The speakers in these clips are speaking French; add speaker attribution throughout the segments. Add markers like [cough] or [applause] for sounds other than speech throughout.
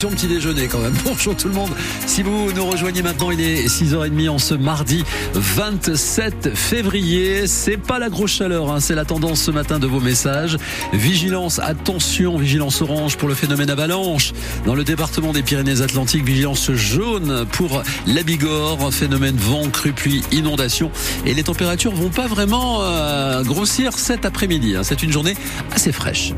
Speaker 1: Petit déjeuner quand même. [laughs] Bonjour tout le monde. Si vous nous rejoignez maintenant, il est 6h30 en ce mardi 27 février. C'est pas la grosse chaleur, hein. c'est la tendance ce matin de vos messages. Vigilance, attention, vigilance orange pour le phénomène avalanche. Dans le département des Pyrénées-Atlantiques, vigilance jaune pour la Bigorre, phénomène vent, crue, pluie, inondation. Et les températures vont pas vraiment euh, grossir cet après-midi. Hein. C'est une journée assez fraîche.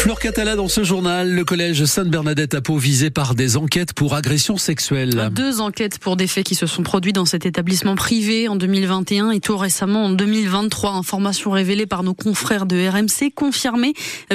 Speaker 1: Fleur Catala dans ce journal, le collège Sainte-Bernadette à Pau visé par des enquêtes pour agression sexuelle.
Speaker 2: Deux enquêtes pour des faits qui se sont produits dans cet établissement privé en 2021 et tout récemment en 2023. Informations révélées par nos confrères de RMC, confirmées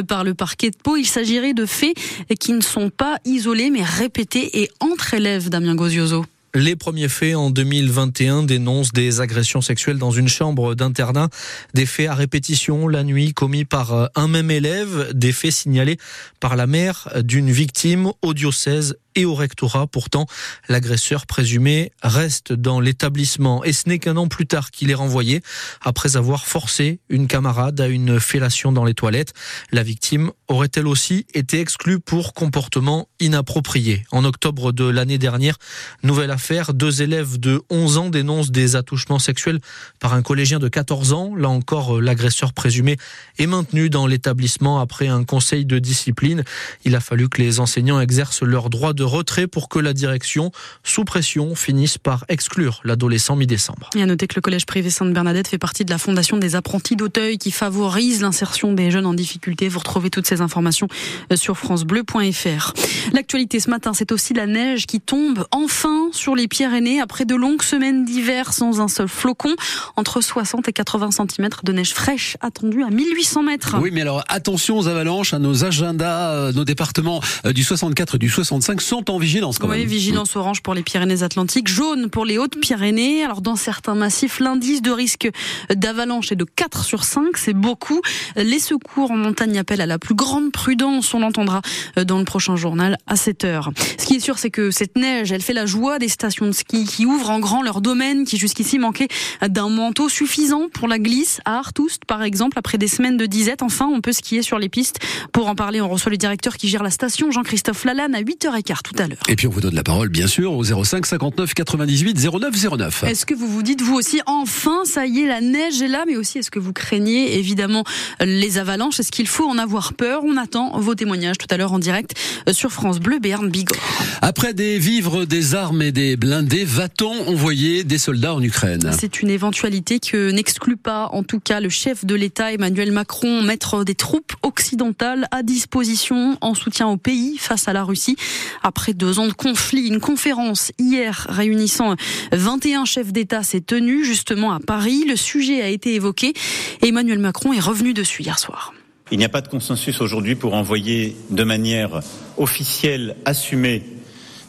Speaker 2: par le parquet de Pau. Il s'agirait de faits qui ne sont pas isolés mais répétés et entre élèves, Damien Gozioso.
Speaker 3: Les premiers faits en 2021 dénoncent des agressions sexuelles dans une chambre d'internat, des faits à répétition la nuit commis par un même élève, des faits signalés par la mère d'une victime au diocèse et au rectorat. Pourtant, l'agresseur présumé reste dans l'établissement et ce n'est qu'un an plus tard qu'il est renvoyé après avoir forcé une camarade à une fellation dans les toilettes. La victime aurait-elle aussi été exclue pour comportement inapproprié. En octobre de l'année dernière, nouvelle affaire, deux élèves de 11 ans dénoncent des attouchements sexuels par un collégien de 14 ans. Là encore, l'agresseur présumé est maintenu dans l'établissement après un conseil de discipline. Il a fallu que les enseignants exercent leur droit de retrait pour que la direction, sous pression, finisse par exclure l'adolescent mi-décembre.
Speaker 2: Et à noter que le collège privé Sainte-Bernadette fait partie de la fondation des apprentis d'Auteuil qui favorise l'insertion des jeunes en difficulté. Vous retrouvez toutes ces informations euh, sur francebleu.fr. L'actualité ce matin, c'est aussi la neige qui tombe enfin sur les Pyrénées après de longues semaines d'hiver sans un seul flocon. Entre 60 et 80 cm de neige fraîche attendue à 1800 mètres.
Speaker 1: Oui, mais alors attention aux avalanches, à nos agendas, euh, nos départements euh, du 64 et du 65 sont en vigilance quand même.
Speaker 2: Oui, vigilance orange pour les Pyrénées-Atlantiques, jaune pour les Hautes-Pyrénées. Alors dans certains massifs, l'indice de risque d'avalanche est de 4 sur 5, c'est beaucoup. Les secours en montagne appellent à la plus grande prudence, on l'entendra dans le prochain journal à 7 heures. Ce qui est sûr, c'est que cette neige, elle fait la joie des stations de ski qui ouvrent en grand leur domaine, qui jusqu'ici manquait d'un manteau suffisant pour la glisse à Artoust, par exemple, après des semaines de disette. Enfin, on peut skier sur les pistes. Pour en parler, on reçoit le directeur qui gère la station, Jean-Christophe Lalanne, à 8h15 tout à l'heure.
Speaker 1: Et puis on vous donne la parole, bien sûr, au 05 59 98 09 09.
Speaker 2: Est-ce que vous vous dites, vous aussi, enfin, ça y est, la neige est là, mais aussi, est-ce que vous craignez, évidemment, les avalanches? Est-ce qu'il faut en avoir peur? On attend vos témoignages tout à l'heure en direct sur France Bleu, Béarn, Bigorre.
Speaker 1: Après des vivres, des armes et des blindés, va-t-on envoyer des soldats en Ukraine?
Speaker 2: C'est une éventualité que n'exclut pas, en tout cas, le chef de l'État, Emmanuel Macron, mettre des troupes occidentales à disposition en soutien au pays face à la Russie. Après deux ans de conflit, une conférence hier réunissant 21 chefs d'État s'est tenue justement à Paris. Le sujet a été évoqué et Emmanuel Macron est revenu dessus hier soir.
Speaker 4: Il n'y a pas de consensus aujourd'hui pour envoyer de manière officielle, assumée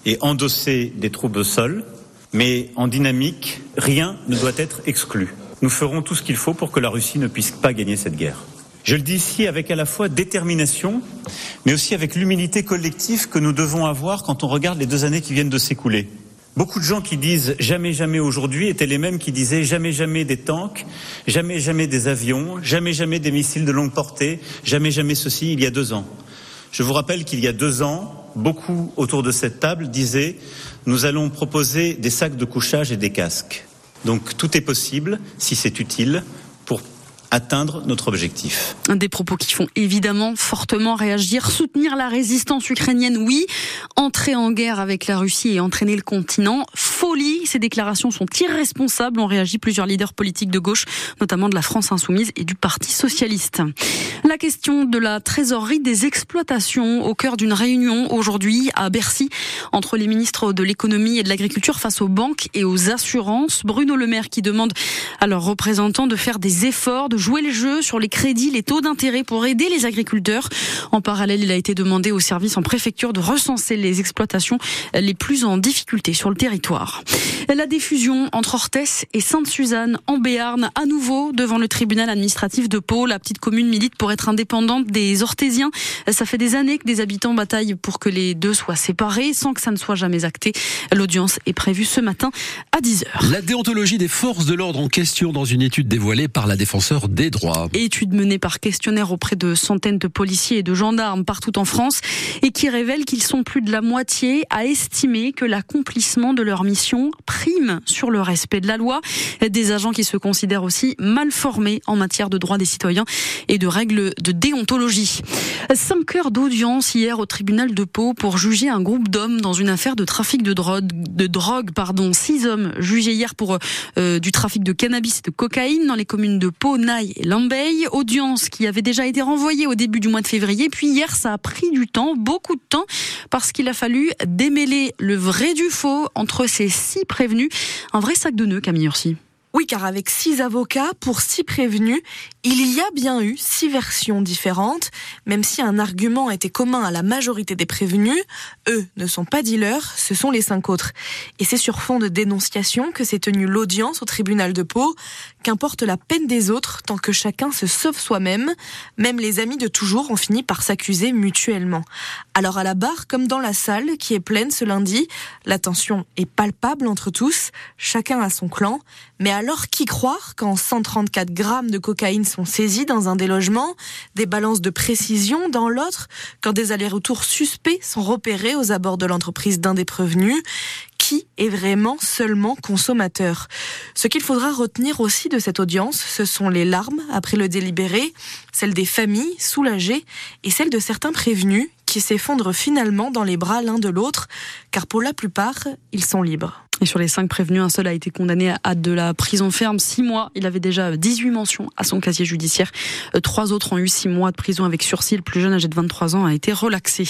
Speaker 4: et endosser des troupes au sol, mais en dynamique, rien ne doit être exclu. Nous ferons tout ce qu'il faut pour que la Russie ne puisse pas gagner cette guerre. Je le dis ici avec à la fois détermination, mais aussi avec l'humilité collective que nous devons avoir quand on regarde les deux années qui viennent de s'écouler. Beaucoup de gens qui disent jamais jamais aujourd'hui étaient les mêmes qui disaient jamais jamais des tanks, jamais jamais des avions, jamais jamais des missiles de longue portée, jamais jamais ceci il y a deux ans. Je vous rappelle qu'il y a deux ans, beaucoup autour de cette table disaient nous allons proposer des sacs de couchage et des casques. Donc tout est possible si c'est utile atteindre notre objectif.
Speaker 2: Des propos qui font évidemment fortement réagir. Soutenir la résistance ukrainienne, oui. Entrer en guerre avec la Russie et entraîner le continent, folie. Ces déclarations sont irresponsables, ont réagi plusieurs leaders politiques de gauche, notamment de la France insoumise et du Parti socialiste. La question de la trésorerie des exploitations au cœur d'une réunion aujourd'hui à Bercy entre les ministres de l'économie et de l'agriculture face aux banques et aux assurances. Bruno Le Maire qui demande à leurs représentants de faire des efforts, de jouer le jeu sur les crédits, les taux d'intérêt pour aider les agriculteurs. En parallèle, il a été demandé aux services en préfecture de recenser les exploitations les plus en difficulté sur le territoire. La diffusion entre Orthès et Sainte-Suzanne en Béarn, à nouveau devant le tribunal administratif de Pau. La petite commune milite pour être indépendante des Orthésiens. Ça fait des années que des habitants bataillent pour que les deux soient séparés sans que ça ne soit jamais acté. L'audience est prévue ce matin à 10h.
Speaker 1: La déontologie des forces de l'ordre en question dans une étude dévoilée par la défenseur des droits.
Speaker 2: Étude menée par questionnaire auprès de centaines de policiers et de gendarmes partout en France et qui révèle qu'ils sont plus de la moitié à estimer que l'accomplissement de leur mission prime sur le respect de la loi. Des agents qui se considèrent aussi mal formés en matière de droits des citoyens et de règles de déontologie. Cinq heures d'audience hier au tribunal de Pau pour juger un groupe d'hommes dans une affaire de trafic de drogue. De drogue pardon. Six hommes jugés hier pour euh, du trafic de cannabis et de cocaïne dans les communes de Pau, Audience qui avait déjà été renvoyée au début du mois de février. Puis hier, ça a pris du temps, beaucoup de temps, parce qu'il a fallu démêler le vrai du faux entre ces six prévenus. Un vrai sac de nœuds, Camille Ursi.
Speaker 5: Oui, car avec six avocats pour six prévenus, il y a bien eu six versions différentes, même si un argument était commun à la majorité des prévenus. Eux ne sont pas dealers, ce sont les cinq autres. Et c'est sur fond de dénonciation que s'est tenue l'audience au tribunal de Pau. Qu'importe la peine des autres, tant que chacun se sauve soi-même, même les amis de toujours ont fini par s'accuser mutuellement. Alors à la barre, comme dans la salle, qui est pleine ce lundi, la tension est palpable entre tous, chacun a son clan, mais alors qui croire quand 134 grammes de cocaïne sont saisis dans un des logements, des balances de précision dans l'autre, quand des allers-retours suspects sont repérés aux abords de l'entreprise d'un des prévenus? Qui est vraiment seulement consommateur. Ce qu'il faudra retenir aussi de cette audience, ce sont les larmes après le délibéré, celles des familles soulagées et celles de certains prévenus qui s'effondrent finalement dans les bras l'un de l'autre, car pour la plupart, ils sont libres.
Speaker 2: Et sur les cinq prévenus, un seul a été condamné à de la prison ferme, six mois. Il avait déjà 18 mentions à son casier judiciaire. Euh, trois autres ont eu six mois de prison avec sursis. Le plus jeune, âgé de 23 ans, a été relaxé.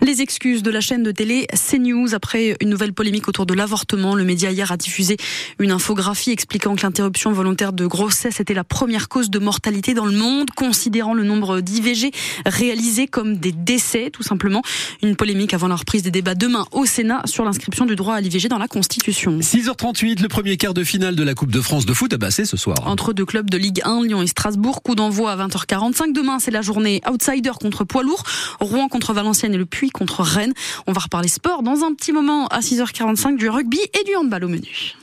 Speaker 2: Les excuses de la chaîne de télé CNews après une nouvelle polémique autour de l'avortement. Le média hier a diffusé une infographie expliquant que l'interruption volontaire de grossesse était la première cause de mortalité dans le monde, considérant le nombre d'IVG réalisés comme des décès, tout simplement. Une polémique avant la reprise des débats demain au Sénat sur l'inscription du droit à l'IVG dans la Constitution.
Speaker 1: 6h38, le premier quart de finale de la Coupe de France de foot à Bassé ce soir.
Speaker 2: Entre deux clubs de Ligue 1, Lyon et Strasbourg, coup d'envoi à 20h45. Demain, c'est la journée outsider contre poids lourd, Rouen contre Valenciennes et le Puy contre Rennes. On va reparler sport dans un petit moment à 6h45 du rugby et du handball au menu.